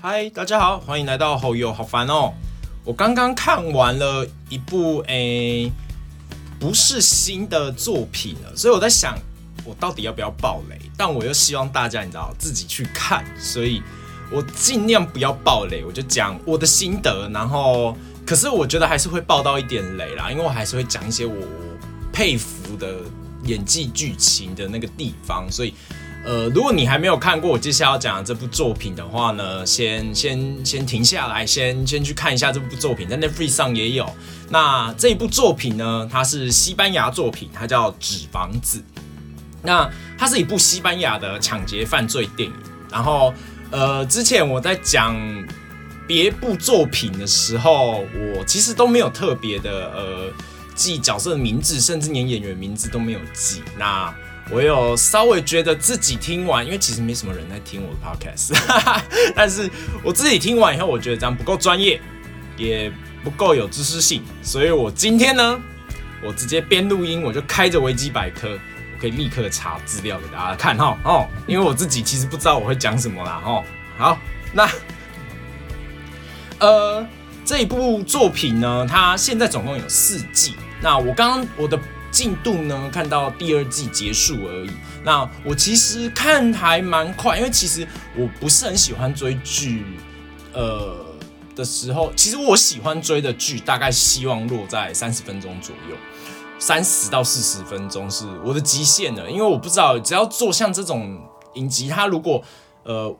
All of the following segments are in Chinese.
嗨，大家好，欢迎来到好友，好烦哦！我刚刚看完了一部诶，不是新的作品了，所以我在想，我到底要不要爆雷？但我又希望大家你知道自己去看，所以我尽量不要爆雷，我就讲我的心得。然后，可是我觉得还是会爆到一点雷啦，因为我还是会讲一些我佩服的演技、剧情的那个地方，所以。呃，如果你还没有看过我接下来要讲的这部作品的话呢，先先先停下来，先先去看一下这部作品，在 Netflix 上也有。那这一部作品呢，它是西班牙作品，它叫《纸房子》。那它是一部西班牙的抢劫犯罪电影。然后，呃，之前我在讲别部作品的时候，我其实都没有特别的呃记角色的名字，甚至连演员名字都没有记。那我有稍微觉得自己听完，因为其实没什么人在听我的 podcast，但是我自己听完以后，我觉得这样不够专业，也不够有知识性，所以我今天呢，我直接边录音，我就开着维基百科，我可以立刻查资料给大家看哈哦，因为我自己其实不知道我会讲什么啦哦。好，那呃这一部作品呢，它现在总共有四季，那我刚刚我的。进度呢？看到第二季结束而已。那我其实看还蛮快，因为其实我不是很喜欢追剧，呃的时候，其实我喜欢追的剧大概希望落在三十分钟左右，三十到四十分钟是我的极限了。因为我不知道，只要做像这种影集，它如果呃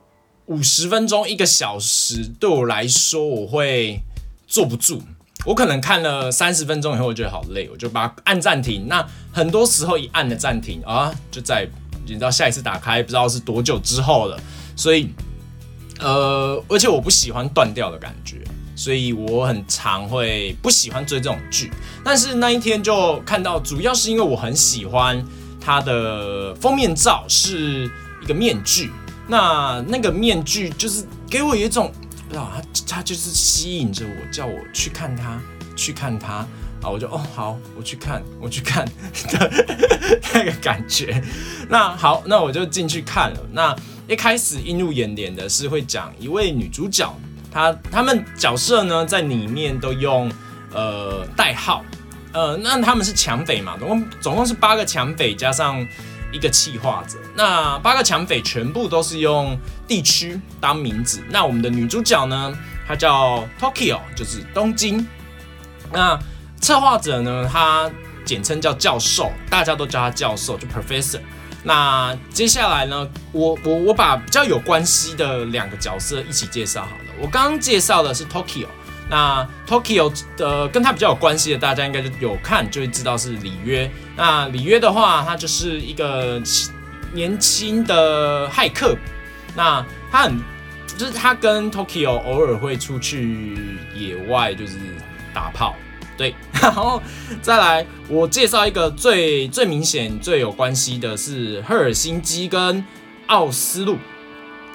五十分钟一个小时，对我来说我会坐不住。我可能看了三十分钟以后，我觉得好累，我就把它按暂停。那很多时候一按的暂停啊，就在你知道下一次打开不知道是多久之后了。所以，呃，而且我不喜欢断掉的感觉，所以我很常会不喜欢追这种剧。但是那一天就看到，主要是因为我很喜欢它的封面照是一个面具，那那个面具就是给我有一种。不知道他，他就是吸引着我，叫我去看他，去看他啊！我就哦好，我去看，我去看 的那个感觉。那好，那我就进去看了。那一开始映入眼帘的是会讲一位女主角，她她们角色呢在里面都用呃代号，呃，那他们是抢匪嘛，总共总共是八个抢匪加上。一个企划者，那八个抢匪全部都是用地区当名字。那我们的女主角呢，她叫 Tokyo，就是东京。那策划者呢，他简称叫教授，大家都叫他教授，就 Professor。那接下来呢，我我我把比较有关系的两个角色一起介绍好了。我刚刚介绍的是 Tokyo。那 Tokyo 的跟他比较有关系的，大家应该就有看，就会知道是里约。那里约的话，他就是一个年轻的骇客。那他很，就是他跟 Tokyo 偶尔会出去野外，就是打炮。对，然后再来，我介绍一个最最明显、最有关系的是赫尔辛基跟奥斯陆，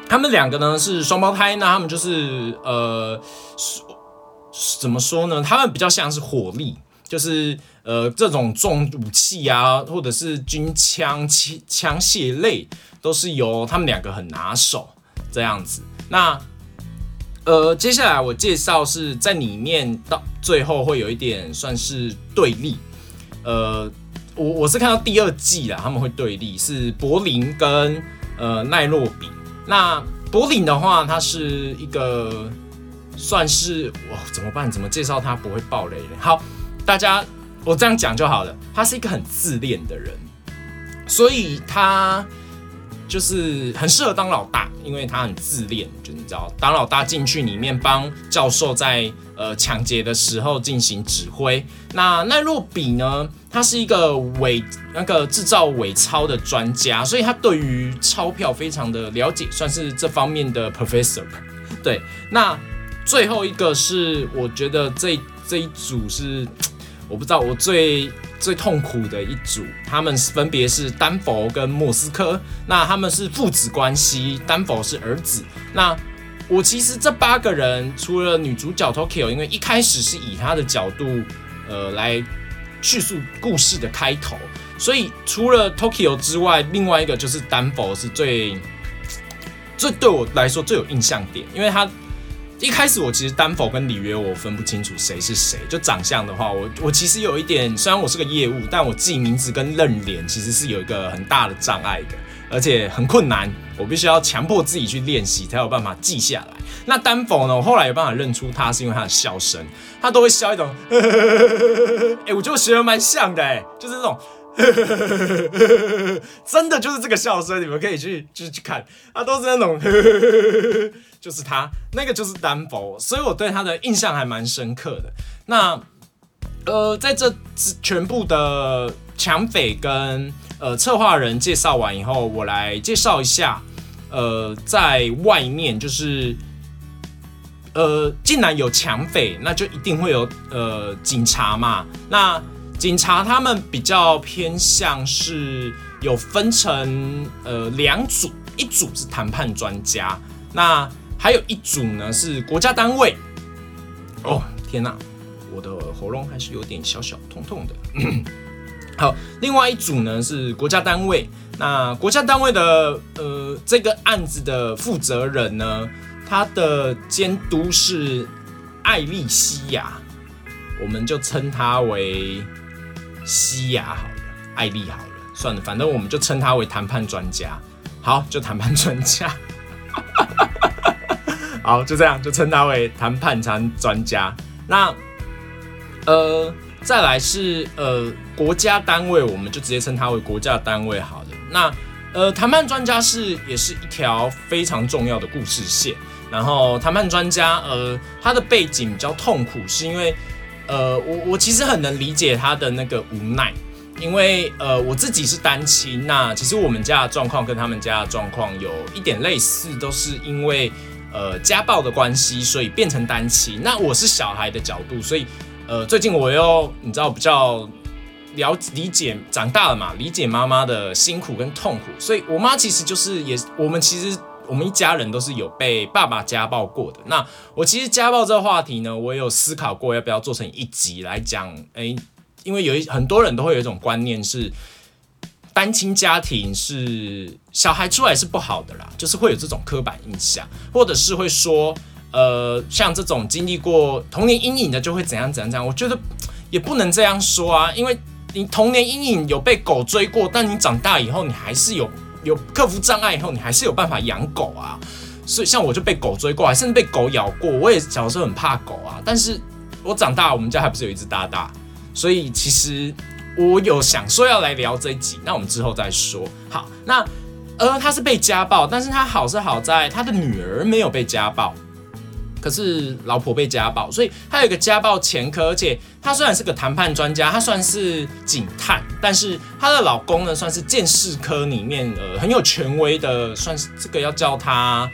他们两个呢是双胞胎，那他们就是呃。怎么说呢？他们比较像是火力，就是呃这种重武器啊，或者是军枪、枪械类，都是由他们两个很拿手这样子。那呃接下来我介绍是在里面到最后会有一点算是对立。呃，我我是看到第二季啦，他们会对立是柏林跟呃奈洛比。那柏林的话，它是一个。算是哇，怎么办？怎么介绍他不会爆雷呢？好，大家我这样讲就好了。他是一个很自恋的人，所以他就是很适合当老大，因为他很自恋。就你知道，当老大进去里面帮教授在呃抢劫的时候进行指挥。那奈若比呢？他是一个伪那个制造伪钞的专家，所以他对于钞票非常的了解，算是这方面的 professor。对，那。最后一个是，我觉得这这一组是，我不知道我最最痛苦的一组，他们分别是丹佛跟莫斯科，那他们是父子关系，丹佛是儿子。那我其实这八个人，除了女主角 Tokyo，因为一开始是以她的角度，呃，来叙述故事的开头，所以除了 Tokyo 之外，另外一个就是丹佛是最。最对我来说最有印象点，因为他一开始我其实丹佛跟里约我分不清楚谁是谁，就长相的话，我我其实有一点，虽然我是个业务，但我记名字跟认脸其实是有一个很大的障碍的，而且很困难，我必须要强迫自己去练习才有办法记下来。那丹佛呢，我后来有办法认出他是因为他的笑声，他都会笑一种，哎，我觉得我学的蛮像的，哎，就是这种。呵呵呵真的就是这个笑声，你们可以去去去看，他都是那种，就是他那个就是丹佛，所以我对他的印象还蛮深刻的。那呃，在这全部的抢匪跟呃策划人介绍完以后，我来介绍一下，呃，在外面就是呃，既然有抢匪，那就一定会有呃警察嘛，那。警察他们比较偏向是有分成呃两组，一组是谈判专家，那还有一组呢是国家单位。哦天哪，我的喉咙还是有点小小痛痛的。好，另外一组呢是国家单位，那国家单位的呃这个案子的负责人呢，他的监督是艾利西亚，我们就称他为。西亚好了，艾丽好了，算了，反正我们就称他为谈判专家。好，就谈判专家。好，就这样，就称他为谈判专专家。那呃，再来是呃国家单位，我们就直接称他为国家单位好了。那呃谈判专家是也是一条非常重要的故事线。然后谈判专家呃他的背景比较痛苦，是因为。呃，我我其实很能理解他的那个无奈，因为呃我自己是单亲，那其实我们家的状况跟他们家的状况有一点类似，都是因为呃家暴的关系，所以变成单亲。那我是小孩的角度，所以呃最近我又你知道比较了理解长大了嘛，理解妈妈的辛苦跟痛苦，所以我妈其实就是也我们其实。我们一家人都是有被爸爸家暴过的。那我其实家暴这个话题呢，我有思考过要不要做成一集来讲。诶，因为有一很多人都会有一种观念是，单亲家庭是小孩出来是不好的啦，就是会有这种刻板印象，或者是会说，呃，像这种经历过童年阴影的就会怎样怎样怎样。我觉得也不能这样说啊，因为你童年阴影有被狗追过，但你长大以后你还是有。有克服障碍以后，你还是有办法养狗啊。所以像我就被狗追过来，甚至被狗咬过。我也小时候很怕狗啊，但是我长大，我们家还不是有一只大大。所以其实我有想说要来聊这一集，那我们之后再说。好，那呃，他是被家暴，但是他好是好在他的女儿没有被家暴。可是老婆被家暴，所以他有一个家暴前科，而且他虽然是个谈判专家，他算是警探，但是他的老公呢，算是鉴识科里面呃很有权威的，算是这个要叫他，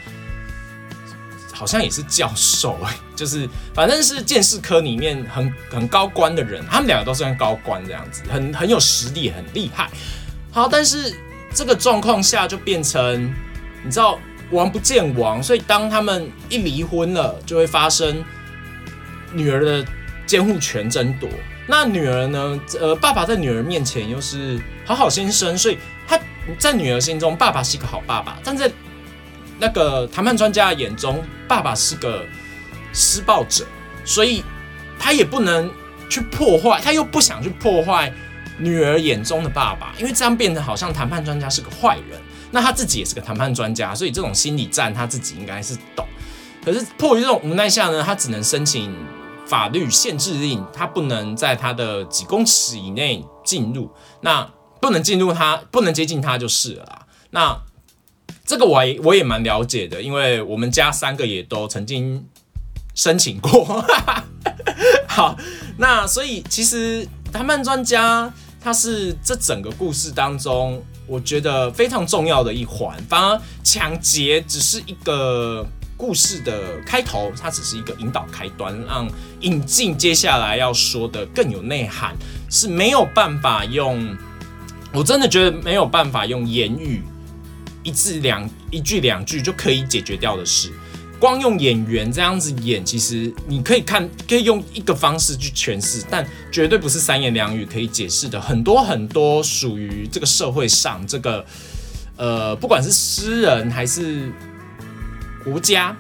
好像也是教授哎，就是反正是鉴识科里面很很高官的人，他们两个都算高官这样子，很很有实力，很厉害。好，但是这个状况下就变成，你知道。王不见王，所以当他们一离婚了，就会发生女儿的监护权争夺。那女儿呢？呃，爸爸在女儿面前又是好好先生，所以他在女儿心中，爸爸是一个好爸爸；但在那个谈判专家的眼中，爸爸是个施暴者，所以他也不能去破坏，他又不想去破坏女儿眼中的爸爸，因为这样变得好像谈判专家是个坏人。那他自己也是个谈判专家，所以这种心理战他自己应该是懂。可是迫于这种无奈下呢，他只能申请法律限制令，他不能在他的几公尺以内进入，那不能进入他，不能接近他就是了。那这个我也我也蛮了解的，因为我们家三个也都曾经申请过。好，那所以其实谈判专家他是这整个故事当中。我觉得非常重要的一环，反而抢劫只是一个故事的开头，它只是一个引导开端，让引进接下来要说的更有内涵，是没有办法用，我真的觉得没有办法用言语一字两一句两句就可以解决掉的事。光用演员这样子演，其实你可以看，可以用一个方式去诠释，但绝对不是三言两语可以解释的。很多很多属于这个社会上这个，呃，不管是诗人还是国家，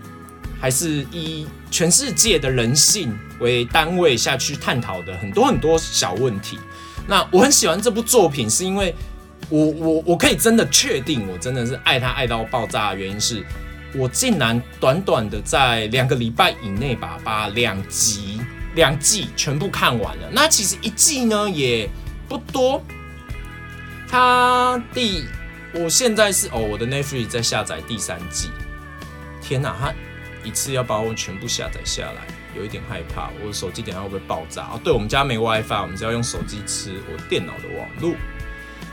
还是以全世界的人性为单位下去探讨的很多很多小问题。那我很喜欢这部作品，是因为我我我可以真的确定，我真的是爱他爱到爆炸的原因是，我竟然短短的在两个礼拜以内吧把两集两季全部看完了。那其实一季呢也不多，它第我现在是哦，我的 Netflix 在下载第三季。天哪，它一次要把我全部下载下来，有一点害怕。我的手机等下会不会爆炸？哦，对，我们家没 WiFi，我们是要用手机吃我电脑的网络。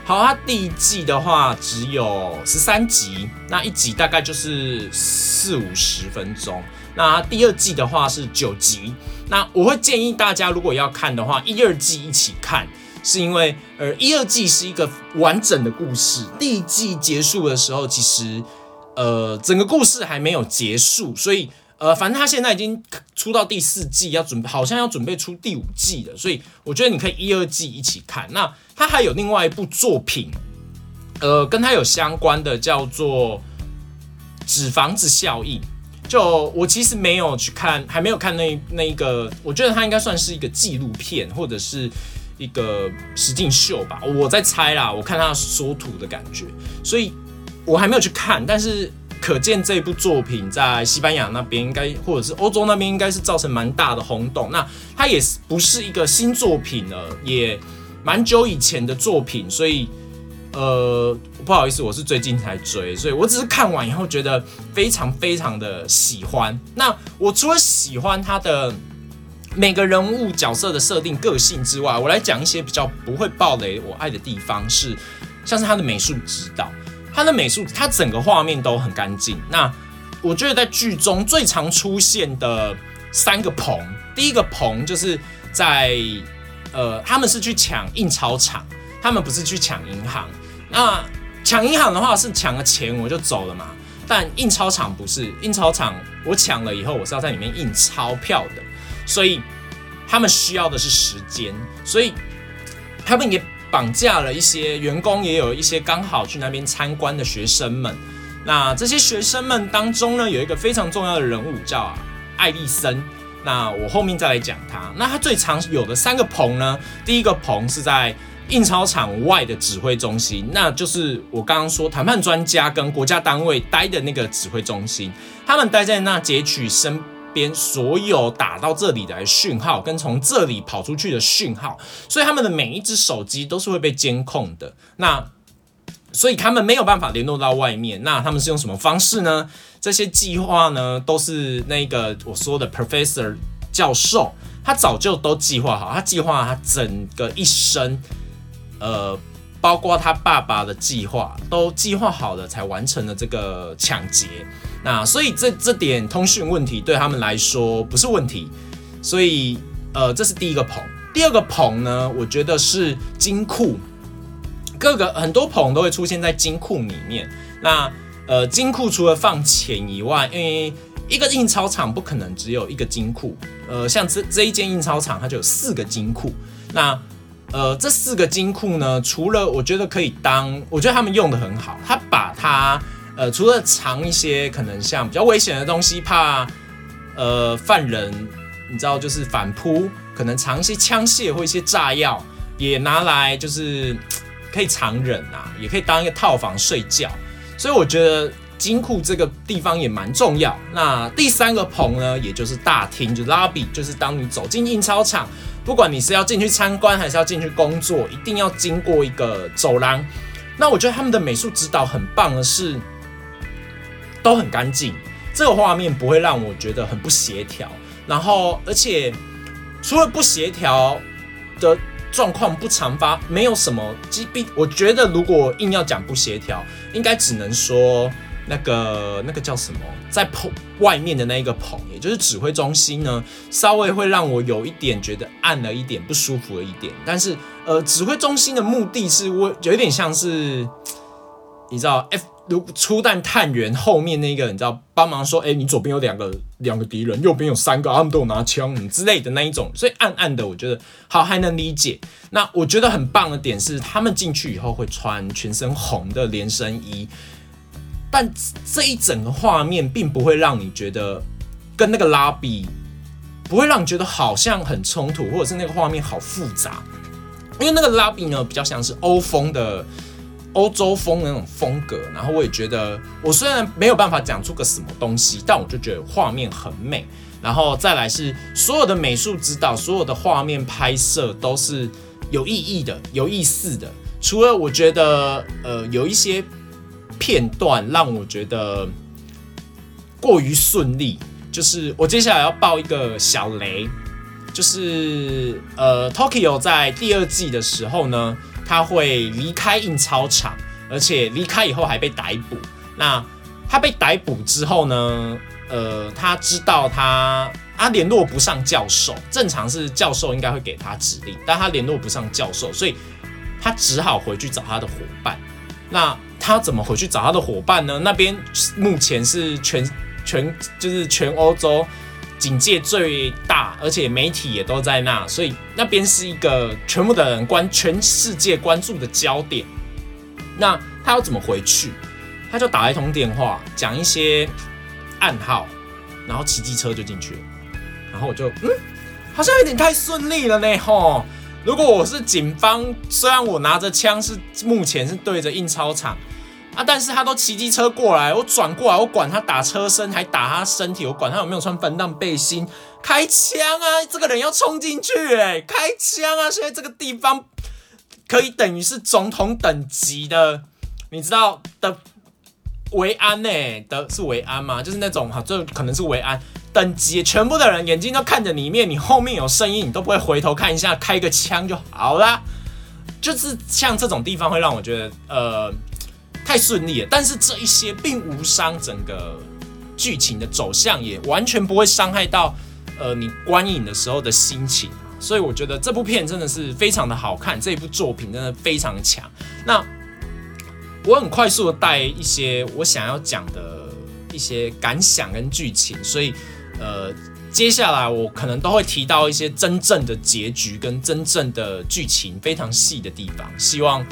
好，它第一季的话只有十三集，那一集大概就是四五十分钟。那第二季的话是九集，那我会建议大家如果要看的话，一二季一起看。是因为，呃，一二季是一个完整的故事，第一季结束的时候，其实，呃，整个故事还没有结束，所以，呃，反正他现在已经出到第四季，要准备，好像要准备出第五季了，所以我觉得你可以一二季一起看。那他还有另外一部作品，呃，跟他有相关的叫做《纸房子效应》，就我其实没有去看，还没有看那那一个，我觉得它应该算是一个纪录片，或者是。一个实境秀吧，我在猜啦，我看他缩图的感觉，所以我还没有去看，但是可见这部作品在西班牙那边应该，或者是欧洲那边应该是造成蛮大的轰动。那它也是不是一个新作品了，也蛮久以前的作品，所以呃不好意思，我是最近才追，所以我只是看完以后觉得非常非常的喜欢。那我除了喜欢他的。每个人物角色的设定、个性之外，我来讲一些比较不会暴雷我爱的地方，是像是他的美术指导，他的美术，他整个画面都很干净。那我觉得在剧中最常出现的三个棚，第一个棚就是在呃，他们是去抢印钞厂，他们不是去抢银行。那抢银行的话是抢了钱我就走了嘛，但印钞厂不是，印钞厂我抢了以后，我是要在里面印钞票的。所以他们需要的是时间，所以他们也绑架了一些员工，也有一些刚好去那边参观的学生们。那这些学生们当中呢，有一个非常重要的人物叫艾丽森。那我后面再来讲他。那他最常有的三个棚呢，第一个棚是在印钞厂外的指挥中心，那就是我刚刚说谈判专家跟国家单位待的那个指挥中心，他们待在那截取生。边所有打到这里的讯号，跟从这里跑出去的讯号，所以他们的每一只手机都是会被监控的。那所以他们没有办法联络到外面。那他们是用什么方式呢？这些计划呢，都是那个我说的 Professor 教授，他早就都计划好，他计划他整个一生，呃，包括他爸爸的计划都计划好了，才完成了这个抢劫。那所以这这点通讯问题对他们来说不是问题，所以呃这是第一个棚。第二个棚呢，我觉得是金库，各个很多棚都会出现在金库里面。那呃金库除了放钱以外，因为一个印钞厂不可能只有一个金库，呃像这这一间印钞厂它就有四个金库。那呃这四个金库呢，除了我觉得可以当，我觉得他们用的很好，他把它。呃，除了藏一些可能像比较危险的东西，怕呃犯人，你知道就是反扑，可能藏一些枪械或一些炸药，也拿来就是可以藏人啊，也可以当一个套房睡觉。所以我觉得金库这个地方也蛮重要。那第三个棚呢，也就是大厅，就 lobby，就是当你走进印钞厂，不管你是要进去参观还是要进去工作，一定要经过一个走廊。那我觉得他们的美术指导很棒的是。都很干净，这个画面不会让我觉得很不协调。然后，而且除了不协调的状况不常发，没有什么。疾病我觉得，如果硬要讲不协调，应该只能说那个那个叫什么，在棚外面的那一个棚，也就是指挥中心呢，稍微会让我有一点觉得暗了一点，不舒服了一点。但是，呃，指挥中心的目的是我有一点像是，你知道 F。如初弹探员后面那个，你知道帮忙说，哎，你左边有两个两个敌人，右边有三个，他们都有拿枪，之类的那一种，所以暗暗的，我觉得好还能理解。那我觉得很棒的点是，他们进去以后会穿全身红的连身衣，但这一整个画面并不会让你觉得跟那个拉比不会让你觉得好像很冲突，或者是那个画面好复杂，因为那个拉比呢比较像是欧风的。欧洲风那种风格，然后我也觉得，我虽然没有办法讲出个什么东西，但我就觉得画面很美。然后再来是所有的美术指导，所有的画面拍摄都是有意义的、有意思的。除了我觉得，呃，有一些片段让我觉得过于顺利，就是我接下来要爆一个小雷，就是呃，Tokyo 在第二季的时候呢。他会离开印钞厂，而且离开以后还被逮捕。那他被逮捕之后呢？呃，他知道他他联络不上教授，正常是教授应该会给他指令，但他联络不上教授，所以他只好回去找他的伙伴。那他怎么回去找他的伙伴呢？那边目前是全全就是全欧洲。警戒最大，而且媒体也都在那，所以那边是一个全部的人关全世界关注的焦点。那他要怎么回去？他就打一通电话，讲一些暗号，然后骑机车就进去了。然后我就嗯，好像有点太顺利了呢吼。如果我是警方，虽然我拿着枪是目前是对着印钞厂。啊！但是他都骑机车过来，我转过来，我管他打车身，还打他身体，我管他有没有穿防弹背心，开枪啊！这个人要冲进去，哎，开枪啊！现在这个地方可以等于是总统等级的，你知道的维安呢？的是维安吗？就是那种哈，这可能是维安等级，全部的人眼睛都看着里面，你后面有声音，你都不会回头看一下，开个枪就好了。就是像这种地方会让我觉得，呃。太顺利了，但是这一些并无伤整个剧情的走向，也完全不会伤害到呃你观影的时候的心情。所以我觉得这部片真的是非常的好看，这一部作品真的非常强。那我很快速的带一些我想要讲的一些感想跟剧情，所以呃接下来我可能都会提到一些真正的结局跟真正的剧情非常细的地方，希望。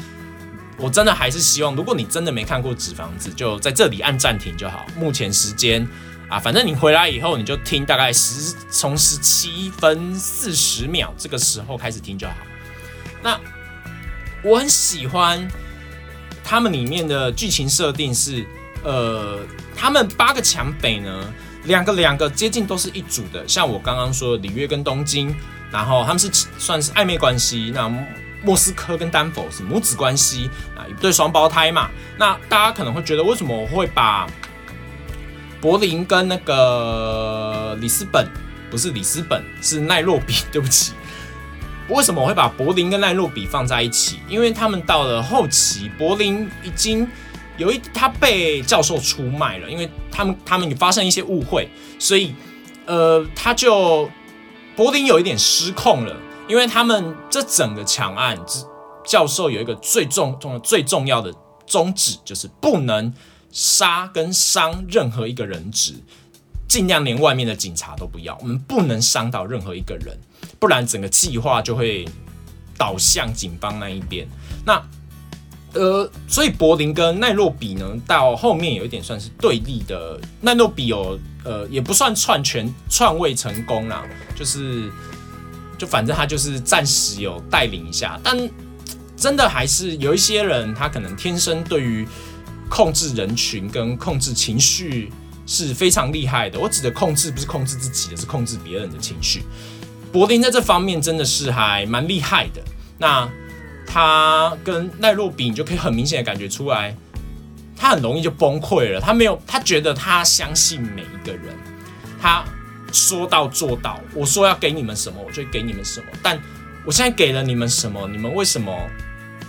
我真的还是希望，如果你真的没看过《纸房子》，就在这里按暂停就好。目前时间啊，反正你回来以后，你就听大概十从十七分四十秒这个时候开始听就好。那我很喜欢他们里面的剧情设定是，呃，他们八个强北呢，两个两个接近都是一组的，像我刚刚说的里约跟东京，然后他们是算是暧昧关系，那。莫斯科跟丹佛是母子关系啊，一对双胞胎嘛。那大家可能会觉得，为什么我会把柏林跟那个里斯本，不是里斯本，是奈洛比，对不起。为什么我会把柏林跟奈洛比放在一起？因为他们到了后期，柏林已经有一他被教授出卖了，因为他们他们发生一些误会，所以呃，他就柏林有一点失控了。因为他们这整个强案，教授有一个最重重最重要的宗旨，就是不能杀跟伤任何一个人质，尽量连外面的警察都不要，我们不能伤到任何一个人，不然整个计划就会倒向警方那一边。那呃，所以柏林跟奈洛比呢，到后面有一点算是对立的。奈洛比有呃，也不算篡权篡位成功啦，就是。就反正他就是暂时有带领一下，但真的还是有一些人，他可能天生对于控制人群跟控制情绪是非常厉害的。我指的控制不是控制自己的，是控制别人的情绪。柏林在这方面真的是还蛮厉害的。那他跟奈洛比，你就可以很明显的感觉出来，他很容易就崩溃了。他没有，他觉得他相信每一个人，他。说到做到，我说要给你们什么，我就给你们什么。但我现在给了你们什么，你们为什么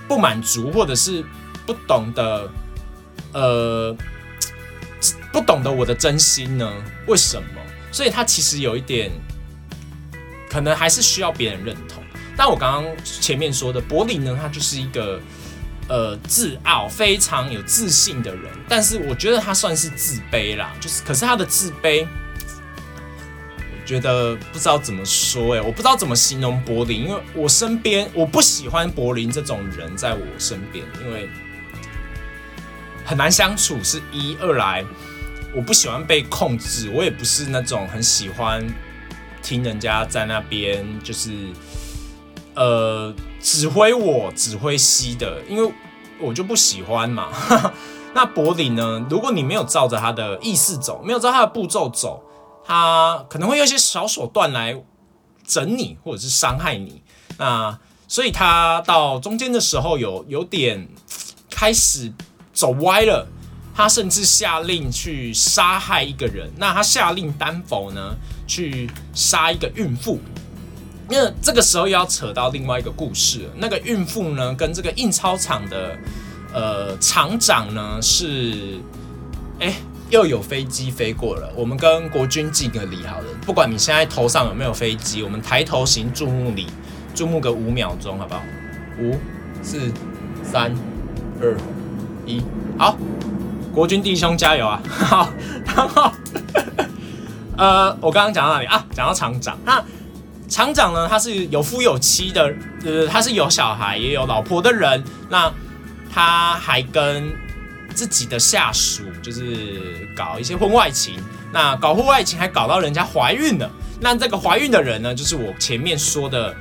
不满足，或者是不懂得，呃，不懂得我的真心呢？为什么？所以他其实有一点，可能还是需要别人认同。但我刚刚前面说的柏林呢，他就是一个呃自傲、非常有自信的人，但是我觉得他算是自卑啦，就是，可是他的自卑。觉得不知道怎么说哎，我不知道怎么形容柏林，因为我身边我不喜欢柏林这种人在我身边，因为很难相处，是一；二来我不喜欢被控制，我也不是那种很喜欢听人家在那边就是呃指挥我、指挥西的，因为我就不喜欢嘛。那柏林呢？如果你没有照着他的意思走，没有照他的步骤走，他可能会用一些小手段来整你，或者是伤害你。那所以他到中间的时候有有点开始走歪了。他甚至下令去杀害一个人。那他下令丹佛呢去杀一个孕妇。那这个时候又要扯到另外一个故事。那个孕妇呢，跟这个印钞厂的。呃，厂长呢是，哎，又有飞机飞过了。我们跟国军敬个礼好了。不管你现在头上有没有飞机，我们抬头行注目礼，注目个五秒钟，好不好？五、四、三、二、一，好，国军弟兄加油啊！好，然后，呃，我刚刚讲到哪里啊？讲到厂长。那厂长呢，他是有夫有妻的，呃，他是有小孩也有老婆的人。那他还跟自己的下属就是搞一些婚外情，那搞婚外情还搞到人家怀孕了。那这个怀孕的人呢，就是我前面说的，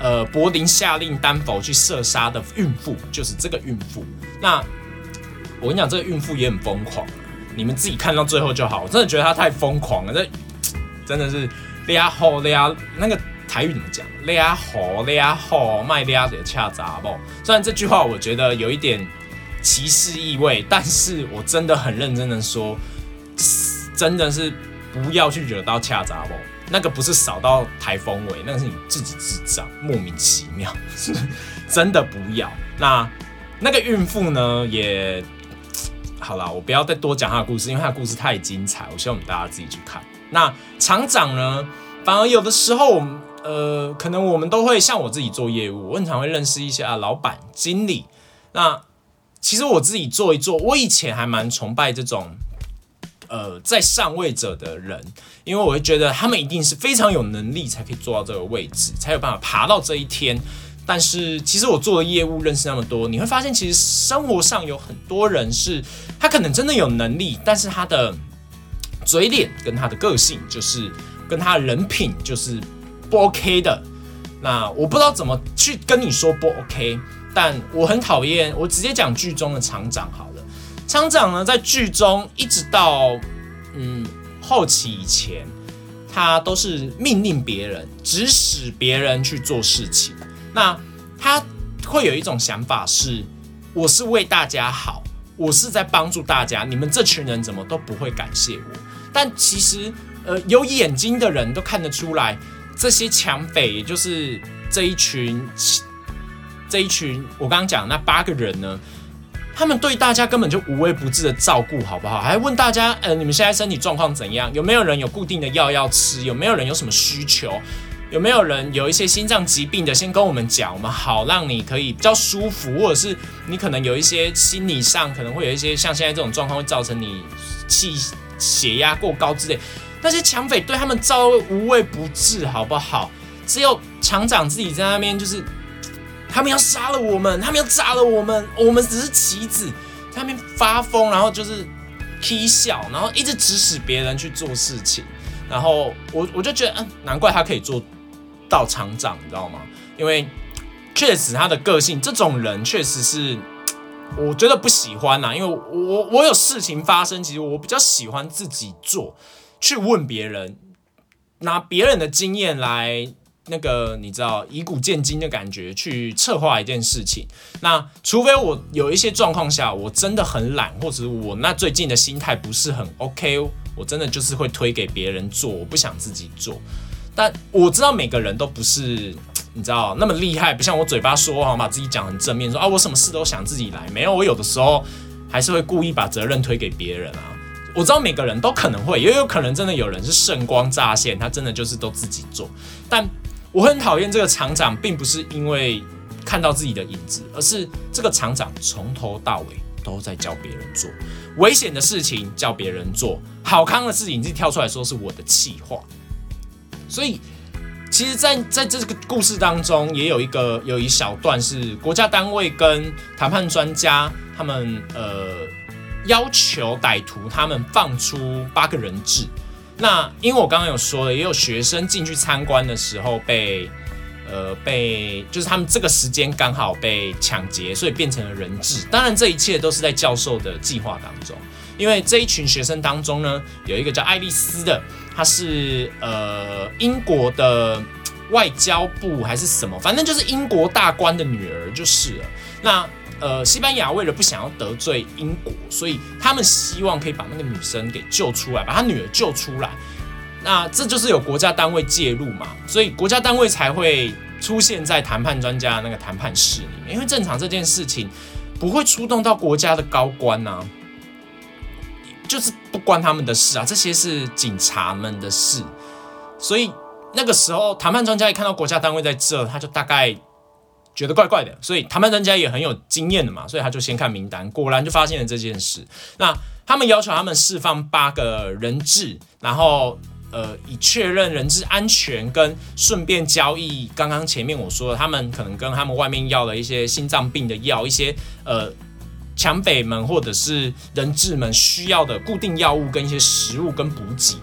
呃，柏林下令丹佛去射杀的孕妇，就是这个孕妇。那我跟你讲，这个孕妇也很疯狂，你们自己看到最后就好。我真的觉得她太疯狂了，这真的是俩好俩那个。台语怎么讲？俩好俩好卖俩的恰杂不？虽然这句话我觉得有一点歧视意味，但是我真的很认真的说，真的是不要去惹到恰杂不？那个不是扫到台风尾，那个是你自己智障，莫名其妙，是 真的不要。那那个孕妇呢？也好了，我不要再多讲她的故事，因为她的故事太精彩，我希望我们大家自己去看。那厂长呢？反而有的时候我们。呃，可能我们都会像我自己做业务，我很常会认识一些啊老板、经理。那其实我自己做一做，我以前还蛮崇拜这种呃在上位者的人，因为我会觉得他们一定是非常有能力才可以做到这个位置，才有办法爬到这一天。但是其实我做的业务认识那么多，你会发现其实生活上有很多人是他可能真的有能力，但是他的嘴脸跟他的个性，就是跟他人品就是。不 OK 的，那我不知道怎么去跟你说不 OK，但我很讨厌，我直接讲剧中的厂长好了。厂长呢，在剧中一直到嗯后期以前，他都是命令别人、指使别人去做事情。那他会有一种想法是，我是为大家好，我是在帮助大家，你们这群人怎么都不会感谢我？但其实，呃，有眼睛的人都看得出来。这些抢匪，也就是这一群，这一群我刚刚讲那八个人呢，他们对大家根本就无微不至的照顾，好不好？还问大家，呃，你们现在身体状况怎样？有没有人有固定的药要吃？有没有人有什么需求？有没有人有一些心脏疾病的？先跟我们讲，我们好让你可以比较舒服，或者是你可能有一些心理上可能会有一些像现在这种状况，会造成你气血压过高之类。那些抢匪对他们照无微不至，好不好？只有厂长自己在那边，就是他们要杀了我们，他们要炸了我们，我们只是棋子，在那边发疯，然后就是踢笑，然后一直指使别人去做事情。然后我我就觉得，嗯，难怪他可以做到厂长，你知道吗？因为确实他的个性，这种人确实是我觉得不喜欢呐。因为我我有事情发生，其实我比较喜欢自己做。去问别人，拿别人的经验来那个，你知道以古鉴今的感觉去策划一件事情。那除非我有一些状况下我真的很懒，或者我那最近的心态不是很 OK，我真的就是会推给别人做，我不想自己做。但我知道每个人都不是你知道那么厉害，不像我嘴巴说好把自己讲很正面，说啊我什么事都想自己来。没有，我有的时候还是会故意把责任推给别人啊。我知道每个人都可能会，也有可能真的有人是圣光乍现，他真的就是都自己做。但我很讨厌这个厂长，并不是因为看到自己的影子，而是这个厂长从头到尾都在教别人做危险的事情，叫别人做好康的事情，自己跳出来说是我的气话。所以，其实，在在这个故事当中，也有一个有一小段是国家单位跟谈判专家他们呃。要求歹徒他们放出八个人质。那因为我刚刚有说了，也有学生进去参观的时候被，呃，被就是他们这个时间刚好被抢劫，所以变成了人质。当然，这一切都是在教授的计划当中。因为这一群学生当中呢，有一个叫爱丽丝的，她是呃英国的外交部还是什么，反正就是英国大官的女儿就是了。那呃，西班牙为了不想要得罪英国，所以他们希望可以把那个女生给救出来，把她女儿救出来。那这就是有国家单位介入嘛，所以国家单位才会出现在谈判专家那个谈判室里面。因为正常这件事情不会出动到国家的高官呐，就是不关他们的事啊，这些是警察们的事。所以那个时候谈判专家一看到国家单位在这，他就大概。觉得怪怪的，所以谈判专家也很有经验的嘛，所以他就先看名单，果然就发现了这件事。那他们要求他们释放八个人质，然后呃，以确认人质安全，跟顺便交易。刚刚前面我说，他们可能跟他们外面要了一些心脏病的药，一些呃抢匪们或者是人质们需要的固定药物跟一些食物跟补给。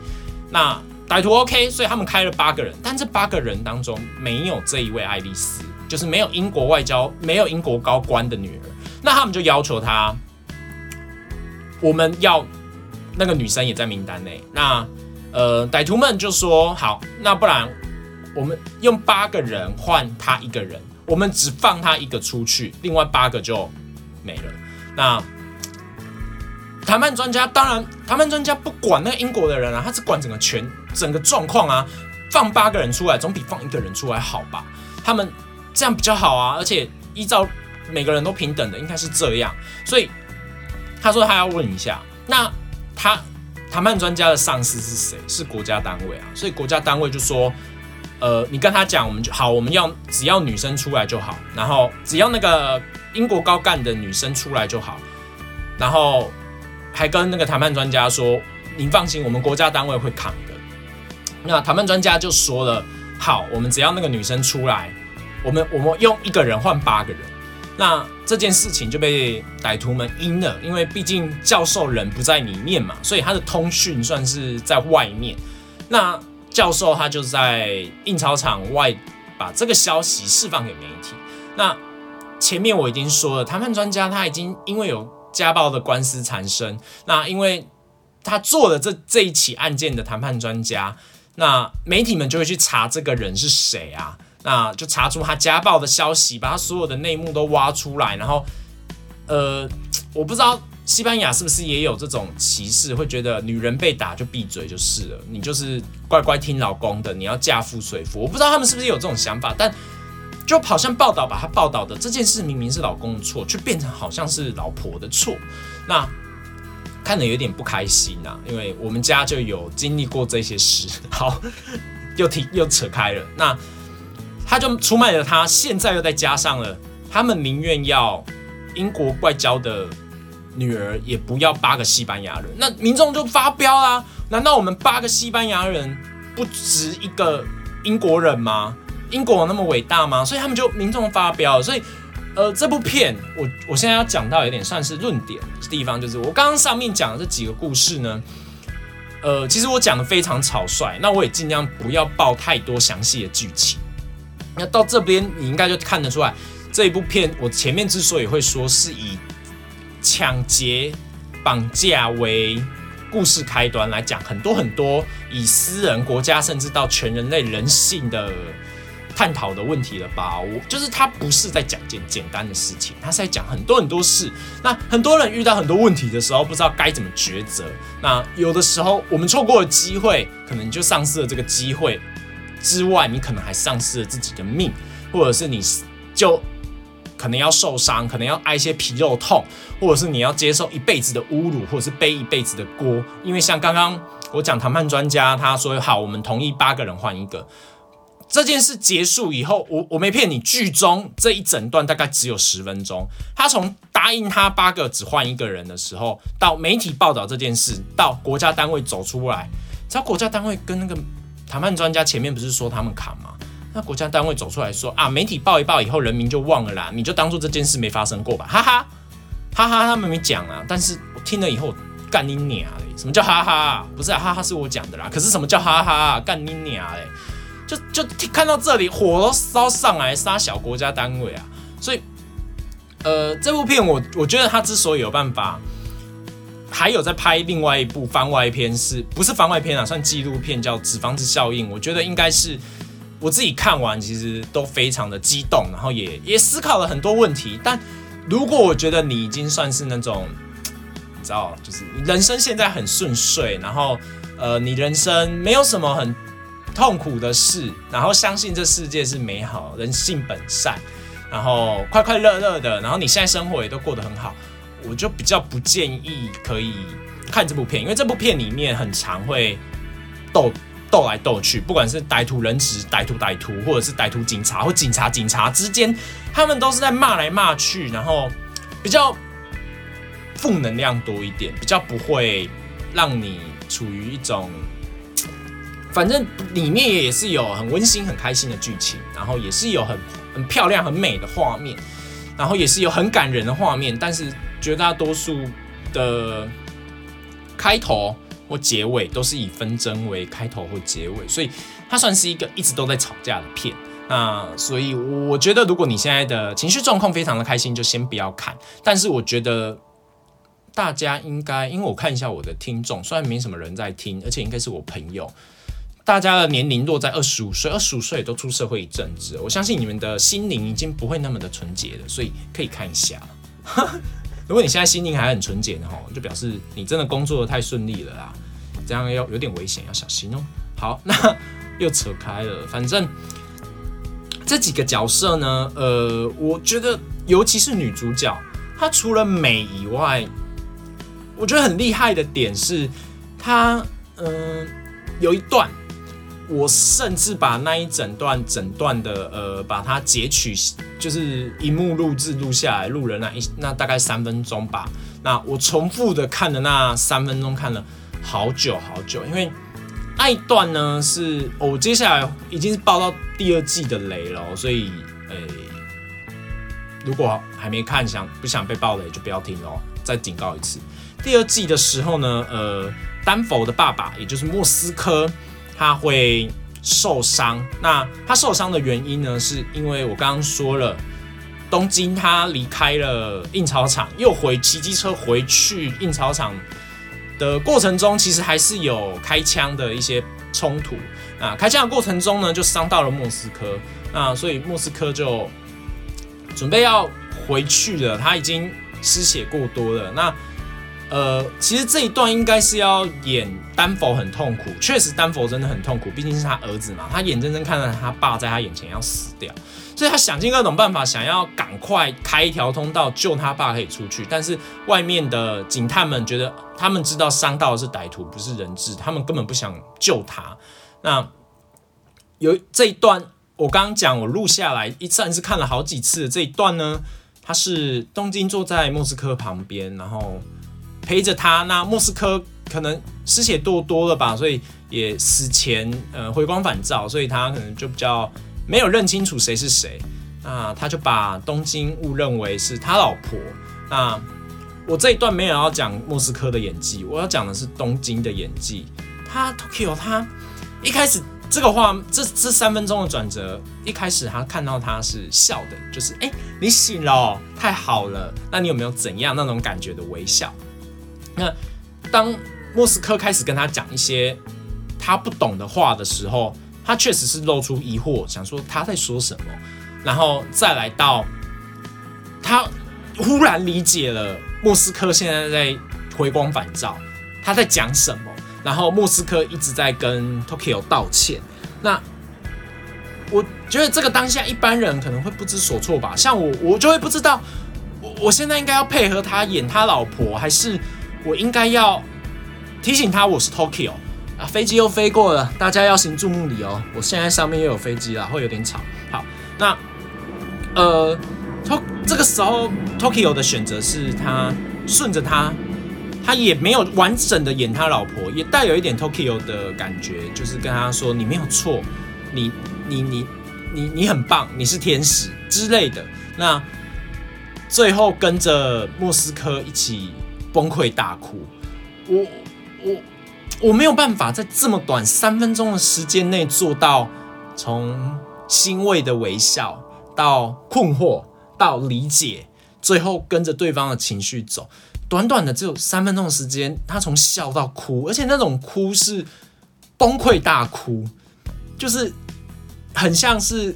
那歹徒 OK，所以他们开了八个人，但这八个人当中没有这一位爱丽丝。就是没有英国外交、没有英国高官的女儿，那他们就要求他，我们要那个女生也在名单内。那呃，歹徒们就说好，那不然我们用八个人换他一个人，我们只放他一个出去，另外八个就没了。那谈判专家当然，谈判专家不管那英国的人啊，他只管整个全整个状况啊，放八个人出来总比放一个人出来好吧？他们。这样比较好啊，而且依照每个人都平等的，应该是这样。所以他说他要问一下，那他谈判专家的上司是谁？是国家单位啊。所以国家单位就说，呃，你跟他讲，我们就好，我们要只要女生出来就好，然后只要那个英国高干的女生出来就好，然后还跟那个谈判专家说，您放心，我们国家单位会扛的。那谈判专家就说了，好，我们只要那个女生出来。我们我们用一个人换八个人，那这件事情就被歹徒们阴了，因为毕竟教授人不在里面嘛，所以他的通讯算是在外面。那教授他就在印钞厂外把这个消息释放给媒体。那前面我已经说了，谈判专家他已经因为有家暴的官司缠身，那因为他做了这这一起案件的谈判专家，那媒体们就会去查这个人是谁啊？那就查出他家暴的消息，把他所有的内幕都挖出来，然后，呃，我不知道西班牙是不是也有这种歧视，会觉得女人被打就闭嘴就是了，你就是乖乖听老公的，你要嫁夫随夫。我不知道他们是不是有这种想法，但就好像报道把他报道的这件事明明是老公的错，却变成好像是老婆的错，那看得有点不开心呐，因为我们家就有经历过这些事。好，又提又扯开了，那。他就出卖了他，现在又再加上了，他们宁愿要英国外交的女儿，也不要八个西班牙人。那民众就发飙啦！难道我们八个西班牙人不值一个英国人吗？英国那么伟大吗？所以他们就民众发飙。所以，呃，这部片我我现在要讲到有点算是论点的地方，就是我刚刚上面讲的这几个故事呢，呃，其实我讲的非常草率，那我也尽量不要爆太多详细的剧情。那到这边，你应该就看得出来，这一部片我前面之所以会说是以抢劫、绑架为故事开端来讲，很多很多以私人、国家甚至到全人类人性的探讨的问题了吧？我就是他不是在讲件简单的事情，他是在讲很多很多事。那很多人遇到很多问题的时候，不知道该怎么抉择。那有的时候我们错过了机会，可能就丧失了这个机会。之外，你可能还丧失了自己的命，或者是你就可能要受伤，可能要挨一些皮肉痛，或者是你要接受一辈子的侮辱，或者是背一辈子的锅。因为像刚刚我讲谈判专家，他说好，我们同意八个人换一个。这件事结束以后，我我没骗你，剧中这一整段大概只有十分钟。他从答应他八个只换一个人的时候，到媒体报道这件事，到国家单位走出来，只要国家单位跟那个。谈判专家前面不是说他们砍吗？那国家单位走出来说啊，媒体报一报以后，人民就忘了啦，你就当做这件事没发生过吧，哈哈。哈哈，他们没讲啊，但是我听了以后干你娘嘞！什么叫哈哈？不是啊哈哈，是我讲的啦。可是什么叫哈哈？干你娘嘞！就就看到这里，火都烧上来，杀小国家单位啊！所以，呃，这部片我我觉得他之所以有办法，还有在拍另外一部番外篇，是不是番外篇啊？算纪录片，叫《纸房子效应》。我觉得应该是我自己看完，其实都非常的激动，然后也 也思考了很多问题。但如果我觉得你已经算是那种，你知道，就是人生现在很顺遂，然后呃，你人生没有什么很痛苦的事，然后相信这世界是美好，人性本善，然后快快乐乐的，然后你现在生活也都过得很好，我就比较不建议可以看这部片，因为这部片里面很常会斗。斗来斗去，不管是歹徒人质、歹徒歹徒，或者是歹徒警察或警察警察之间，他们都是在骂来骂去，然后比较负能量多一点，比较不会让你处于一种，反正里面也是有很温馨、很开心的剧情，然后也是有很很漂亮、很美的画面，然后也是有很感人的画面，但是绝大多数的开头。或结尾都是以纷争为开头或结尾，所以它算是一个一直都在吵架的片。那所以我觉得，如果你现在的情绪状况非常的开心，就先不要看。但是我觉得大家应该，因为我看一下我的听众，虽然没什么人在听，而且应该是我朋友，大家的年龄落在二十五岁，二十五岁都出社会一阵子，我相信你们的心灵已经不会那么的纯洁了，所以可以看一下。如果你现在心情还很纯洁的哈，就表示你真的工作的太顺利了啦，这样要有点危险，要小心哦。好，那又扯开了，反正这几个角色呢，呃，我觉得尤其是女主角，她除了美以外，我觉得很厉害的点是，她嗯有一段。我甚至把那一整段整段的呃，把它截取，就是荧幕录制录下来，录了那一那大概三分钟吧。那我重复的看了那三分钟，看了好久好久，因为那一段呢是我接下来已经是爆到第二季的雷了，所以诶，如果还没看想不想被爆雷就不要听哦。再警告一次，第二季的时候呢，呃，丹佛的爸爸也就是莫斯科。他会受伤，那他受伤的原因呢？是因为我刚刚说了，东京他离开了印钞厂，又回骑机车回去印钞厂的过程中，其实还是有开枪的一些冲突啊。开枪的过程中呢，就伤到了莫斯科，那所以莫斯科就准备要回去了，他已经失血过多了，那。呃，其实这一段应该是要演丹佛很痛苦，确实丹佛真的很痛苦，毕竟是他儿子嘛，他眼睁睁看着他爸在他眼前要死掉，所以他想尽各种办法，想要赶快开一条通道救他爸可以出去。但是外面的警探们觉得，他们知道伤到的是歹徒，不是人质，他们根本不想救他。那有这一段，我刚刚讲，我录下来，一算是看了好几次。这一段呢，他是东京坐在莫斯科旁边，然后。陪着他，那莫斯科可能失血多多了吧，所以也死前呃回光返照，所以他可能就比较没有认清楚谁是谁，那他就把东京误认为是他老婆。那我这一段没有要讲莫斯科的演技，我要讲的是东京的演技。他 Tokyo 他一开始这个话，这这三分钟的转折，一开始他看到他是笑的，就是哎你醒了，太好了。那你有没有怎样那种感觉的微笑？那当莫斯科开始跟他讲一些他不懂的话的时候，他确实是露出疑惑，想说他在说什么，然后再来到他忽然理解了莫斯科现在在回光返照，他在讲什么，然后莫斯科一直在跟 Tokyo 道歉。那我觉得这个当下一般人可能会不知所措吧，像我，我就会不知道我我现在应该要配合他演他老婆，还是。我应该要提醒他我是 Tokyo 啊，飞机又飞过了，大家要行注目礼哦。我现在上面又有飞机了，会有点吵。好，那呃，Tok 这个时候 Tokyo 的选择是他顺着他，他也没有完整的演他老婆，也带有一点 Tokyo 的感觉，就是跟他说你没有错，你你你你你很棒，你是天使之类的。那最后跟着莫斯科一起崩溃大哭。我我我没有办法在这么短三分钟的时间内做到从欣慰的微笑到困惑到理解，最后跟着对方的情绪走。短短的只有三分钟的时间，他从笑到哭，而且那种哭是崩溃大哭，就是很像是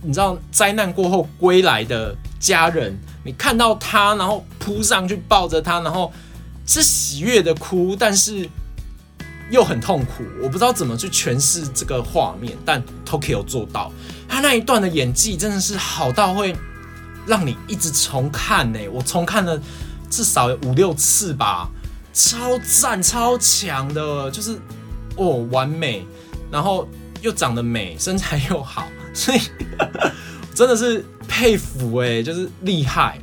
你知道灾难过后归来的家人，你看到他，然后扑上去抱着他，然后是喜悦的哭，但是又很痛苦。我不知道怎么去诠释这个画面，但 Tokyo 做到，他那一段的演技真的是好到会让你一直重看呢。我重看了。至少五六次吧，超赞超强的，就是哦完美，然后又长得美，身材又好，所以 真的是佩服哎，就是厉害。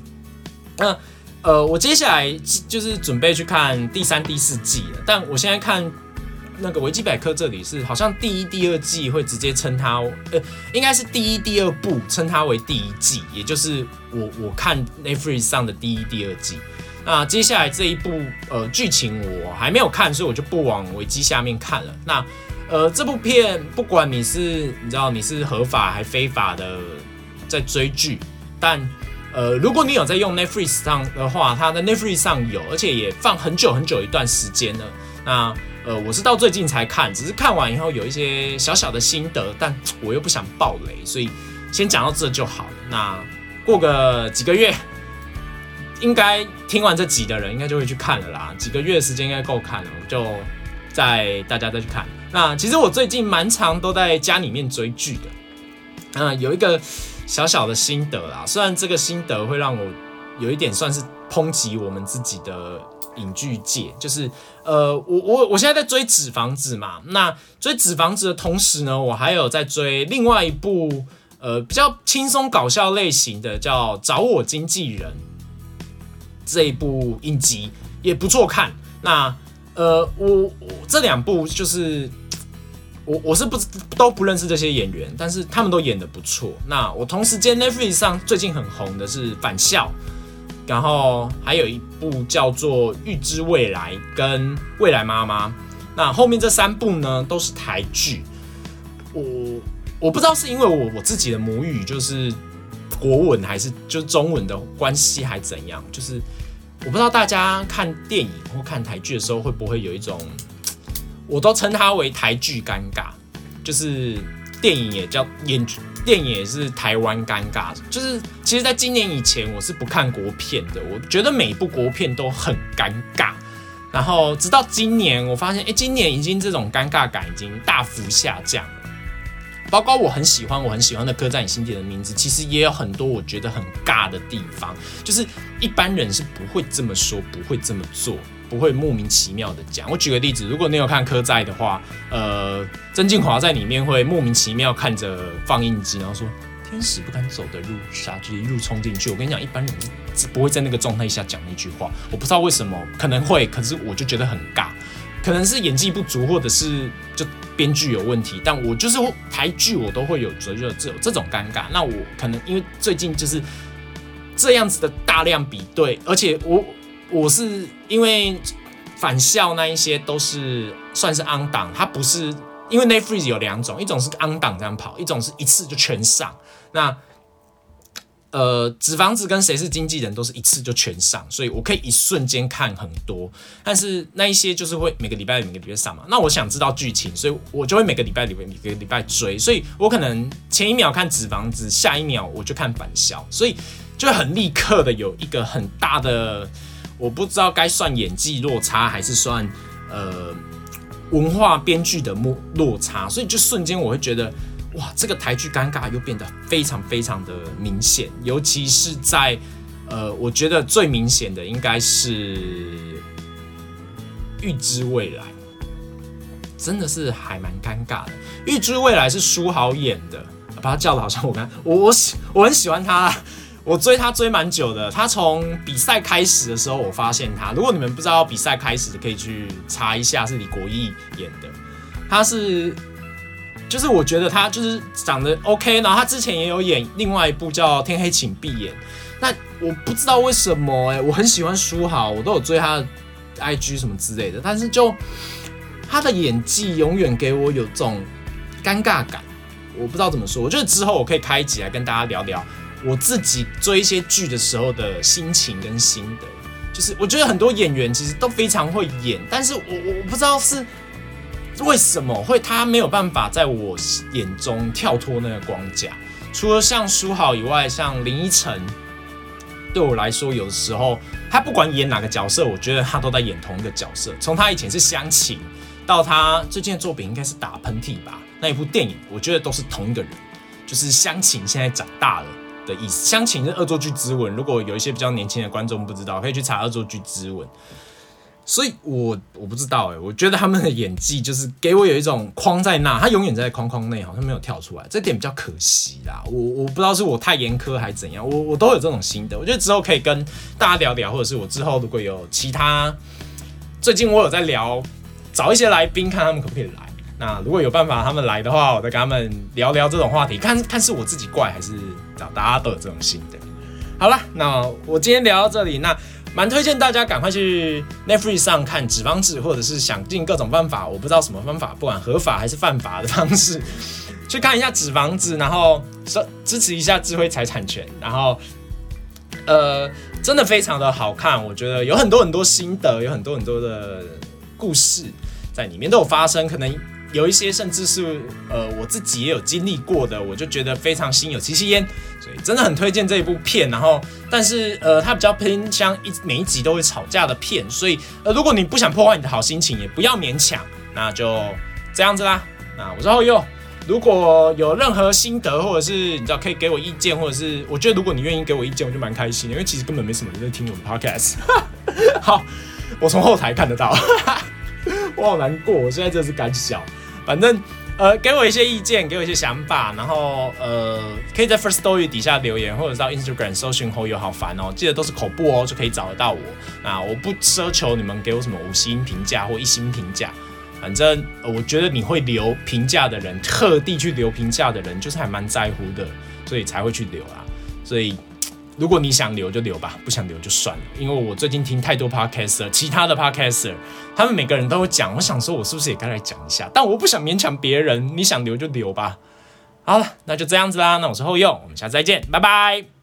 那呃，我接下来就是准备去看第三、第四季了，但我现在看那个维基百科这里是好像第一、第二季会直接称它，呃，应该是第一、第二部称它为第一季，也就是我我看 Netflix 上的第一、第二季。那接下来这一部呃剧情我还没有看，所以我就不往维基下面看了。那呃这部片不管你是你知道你是合法还非法的在追剧，但呃如果你有在用 Netflix 上的话，它的 Netflix 上有，而且也放很久很久一段时间了。那呃我是到最近才看，只是看完以后有一些小小的心得，但我又不想爆雷，所以先讲到这就好了。那过个几个月。应该听完这集的人，应该就会去看了啦。几个月的时间应该够看了，我就再大家再去看。那其实我最近蛮长都在家里面追剧的。嗯，有一个小小的心得啦，虽然这个心得会让我有一点算是抨击我们自己的影剧界，就是呃，我我我现在在追《纸房子》嘛。那追《纸房子》的同时呢，我还有在追另外一部呃比较轻松搞笑类型的，叫《找我经纪人》。这一部影集也不错看。那呃，我我这两部就是我我是不都不认识这些演员，但是他们都演的不错。那我同时间 Netflix 上最近很红的是《返校》，然后还有一部叫做《预知未来》跟《未来妈妈》。那后面这三部呢都是台剧。我我不知道是因为我我自己的母语就是国文还是就是中文的关系还怎样，就是。我不知道大家看电影或看台剧的时候会不会有一种，我都称它为台剧尴尬，就是电影也叫演电影也是台湾尴尬。就是其实，在今年以前，我是不看国片的，我觉得每一部国片都很尴尬。然后直到今年，我发现，哎，今年已经这种尴尬感已经大幅下降了。包括我很喜欢我很喜欢的《刻在你心底的名字》，其实也有很多我觉得很尬的地方，就是一般人是不会这么说，不会这么做，不会莫名其妙的讲。我举个例子，如果你有看《刻在》的话，呃，曾静华在里面会莫名其妙看着放映机，然后说“天使不敢走的路，傻就一路冲进去”。我跟你讲，一般人是不会在那个状态下讲那句话。我不知道为什么，可能会，可是我就觉得很尬。可能是演技不足，或者是就编剧有问题，但我就是台剧我都会有觉得这这种尴尬。那我可能因为最近就是这样子的大量比对，而且我我是因为返校那一些都是算是 on 档，它不是因为 Netflix 有两种，一种是 on 档这样跑，一种是一次就全上。那呃，纸房子跟谁是经纪人都是一次就全上，所以我可以一瞬间看很多。但是那一些就是会每个礼拜每个礼拜上嘛。那我想知道剧情，所以我就会每个礼拜里面每个礼拜追。所以我可能前一秒看纸房子，下一秒我就看返校，所以就很立刻的有一个很大的，我不知道该算演技落差还是算呃文化编剧的落落差，所以就瞬间我会觉得。哇，这个台剧尴尬又变得非常非常的明显，尤其是在呃，我觉得最明显的应该是《预知未来》，真的是还蛮尴尬的。《预知未来》是书豪演的，把他叫的好像我刚我我喜我很喜欢他，我追他追蛮久的。他从比赛开始的时候，我发现他。如果你们不知道比赛开始，可以去查一下，是李国毅演的，他是。就是我觉得他就是长得 OK，然后他之前也有演另外一部叫《天黑请闭眼》，那我不知道为什么哎，我很喜欢书豪，我都有追他的 IG 什么之类的，但是就他的演技永远给我有种尴尬感，我不知道怎么说。我觉得之后我可以开一集来跟大家聊聊我自己追一些剧的时候的心情跟心得。就是我觉得很多演员其实都非常会演，但是我我我不知道是为什么会他没有办法在我眼中跳脱那个光架。除了像书豪以外，像林依晨。对我来说，有的时候他不管演哪个角色，我觉得他都在演同一个角色。从他以前是乡情，到他最近的作品应该是打喷嚏吧，那一部电影，我觉得都是同一个人，就是乡情现在长大了的意思。乡情是恶作剧之吻，如果有一些比较年轻的观众不知道，可以去查恶作剧之吻。所以，我我不知道哎，我觉得他们的演技就是给我有一种框在那，他永远在框框内，好像没有跳出来，这点比较可惜啦。我我不知道是我太严苛还是怎样，我我都有这种心得。我觉得之后可以跟大家聊聊，或者是我之后如果有其他，最近我有在聊，找一些来宾看他们可不可以来。那如果有办法他们来的话，我再跟他们聊聊这种话题，看看是我自己怪还是找大家都有这种心得。好了，那我今天聊到这里，那。蛮推荐大家赶快去 Netflix 上看《纸房子》，或者是想尽各种办法，我不知道什么方法，不管合法还是犯法的方式，去看一下《纸房子》，然后说支持一下智慧财产权，然后呃，真的非常的好看，我觉得有很多很多心得，有很多很多的故事在里面都有发生，可能。有一些甚至是呃我自己也有经历过的，我就觉得非常心有戚戚焉，所以真的很推荐这一部片。然后，但是呃，它比较偏向一每一集都会吵架的片，所以呃，如果你不想破坏你的好心情，也不要勉强，那就这样子啦。那我是后又，如果有任何心得或者是你知道可以给我意见，或者是我觉得如果你愿意给我意见，我就蛮开心的，因为其实根本没什么人在听我的 podcast。好，我从后台看得到，我好难过，我现在真的是敢笑。反正，呃，给我一些意见，给我一些想法，然后，呃，可以在 First Story 底下留言，或者到 Instagram 搜寻后友好烦哦，记得都是口播哦，就可以找得到我。那我不奢求你们给我什么五星评价或一星评价，反正我觉得你会留评价的人，特地去留评价的人，就是还蛮在乎的，所以才会去留啊，所以。如果你想留就留吧，不想留就算了。因为我最近听太多 podcaster，其他的 podcaster，他们每个人都会讲。我想说，我是不是也该来讲一下？但我不想勉强别人，你想留就留吧。好了，那就这样子啦。那我是后用，我们下次再见，拜拜。